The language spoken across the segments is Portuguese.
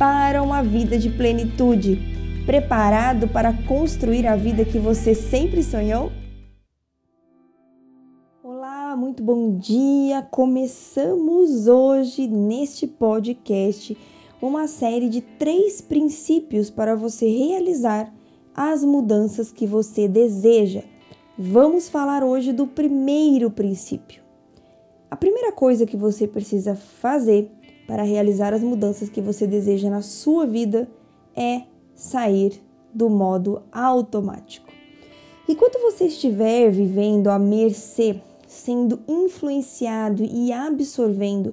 para uma vida de plenitude, preparado para construir a vida que você sempre sonhou? Olá, muito bom dia! Começamos hoje neste podcast uma série de três princípios para você realizar as mudanças que você deseja. Vamos falar hoje do primeiro princípio. A primeira coisa que você precisa fazer para realizar as mudanças que você deseja na sua vida é sair do modo automático. Enquanto você estiver vivendo à mercê, sendo influenciado e absorvendo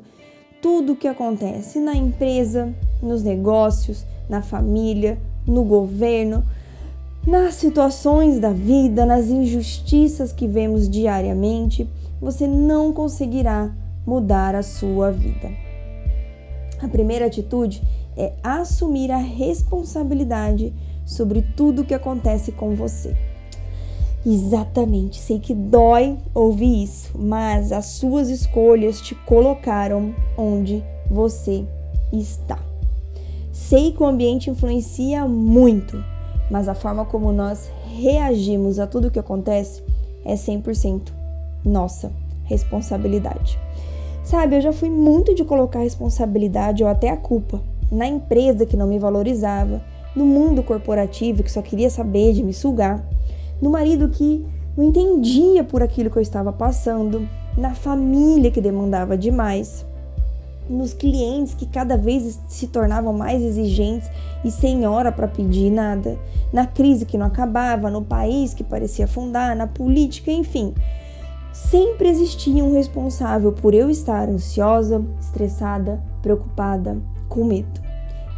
tudo o que acontece na empresa, nos negócios, na família, no governo, nas situações da vida, nas injustiças que vemos diariamente, você não conseguirá mudar a sua vida. A primeira atitude é assumir a responsabilidade sobre tudo o que acontece com você. Exatamente, sei que dói ouvir isso, mas as suas escolhas te colocaram onde você está. Sei que o ambiente influencia muito, mas a forma como nós reagimos a tudo o que acontece é 100% nossa responsabilidade. Sabe, eu já fui muito de colocar responsabilidade ou até a culpa na empresa que não me valorizava, no mundo corporativo que só queria saber de me sugar, no marido que não entendia por aquilo que eu estava passando, na família que demandava demais, nos clientes que cada vez se tornavam mais exigentes e sem hora para pedir nada, na crise que não acabava, no país que parecia afundar, na política, enfim sempre existia um responsável por eu estar ansiosa, estressada, preocupada, com medo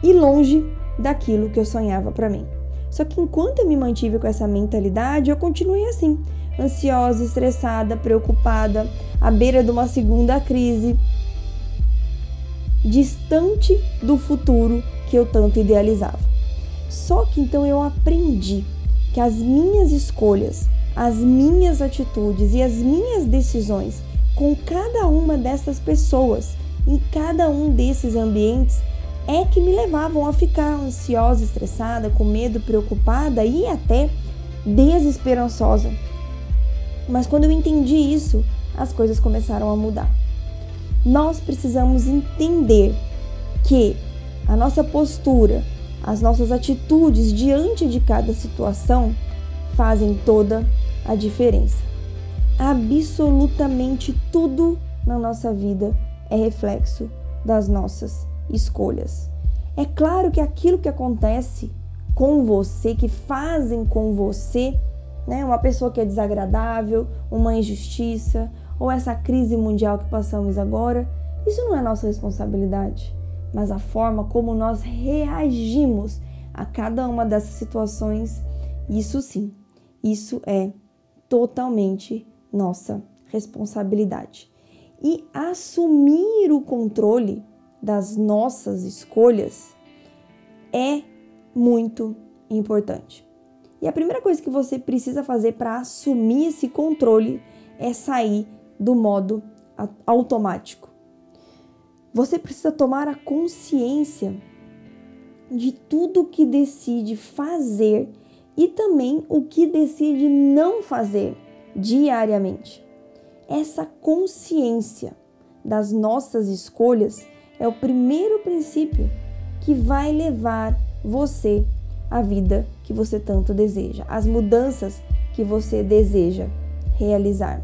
e longe daquilo que eu sonhava para mim. Só que enquanto eu me mantive com essa mentalidade, eu continuei assim, ansiosa, estressada, preocupada, à beira de uma segunda crise, distante do futuro que eu tanto idealizava. Só que então eu aprendi que as minhas escolhas as minhas atitudes e as minhas decisões com cada uma dessas pessoas, em cada um desses ambientes, é que me levavam a ficar ansiosa, estressada, com medo, preocupada e até desesperançosa. Mas quando eu entendi isso, as coisas começaram a mudar. Nós precisamos entender que a nossa postura, as nossas atitudes diante de cada situação fazem toda a diferença. Absolutamente tudo na nossa vida é reflexo das nossas escolhas. É claro que aquilo que acontece com você, que fazem com você, né, uma pessoa que é desagradável, uma injustiça ou essa crise mundial que passamos agora, isso não é nossa responsabilidade, mas a forma como nós reagimos a cada uma dessas situações, isso sim, isso é totalmente nossa responsabilidade. E assumir o controle das nossas escolhas é muito importante. E a primeira coisa que você precisa fazer para assumir esse controle é sair do modo automático. Você precisa tomar a consciência de tudo que decide fazer e também o que decide não fazer diariamente. Essa consciência das nossas escolhas é o primeiro princípio que vai levar você à vida que você tanto deseja, às mudanças que você deseja realizar.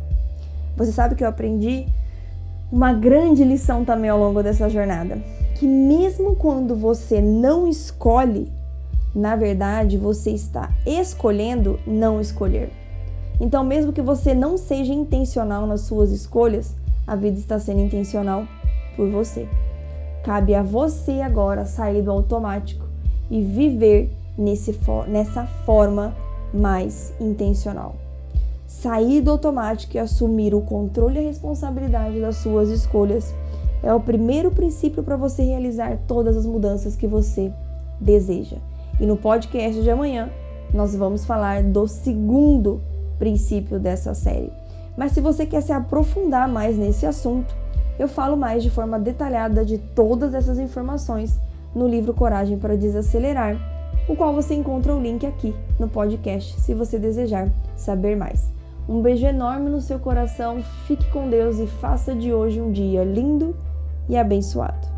Você sabe que eu aprendi uma grande lição também ao longo dessa jornada, que mesmo quando você não escolhe na verdade, você está escolhendo não escolher. Então, mesmo que você não seja intencional nas suas escolhas, a vida está sendo intencional por você. Cabe a você agora sair do automático e viver nesse, nessa forma mais intencional. Sair do automático e assumir o controle e a responsabilidade das suas escolhas é o primeiro princípio para você realizar todas as mudanças que você deseja. E no podcast de amanhã, nós vamos falar do segundo princípio dessa série. Mas se você quer se aprofundar mais nesse assunto, eu falo mais de forma detalhada de todas essas informações no livro Coragem para Desacelerar, o qual você encontra o link aqui no podcast se você desejar saber mais. Um beijo enorme no seu coração, fique com Deus e faça de hoje um dia lindo e abençoado.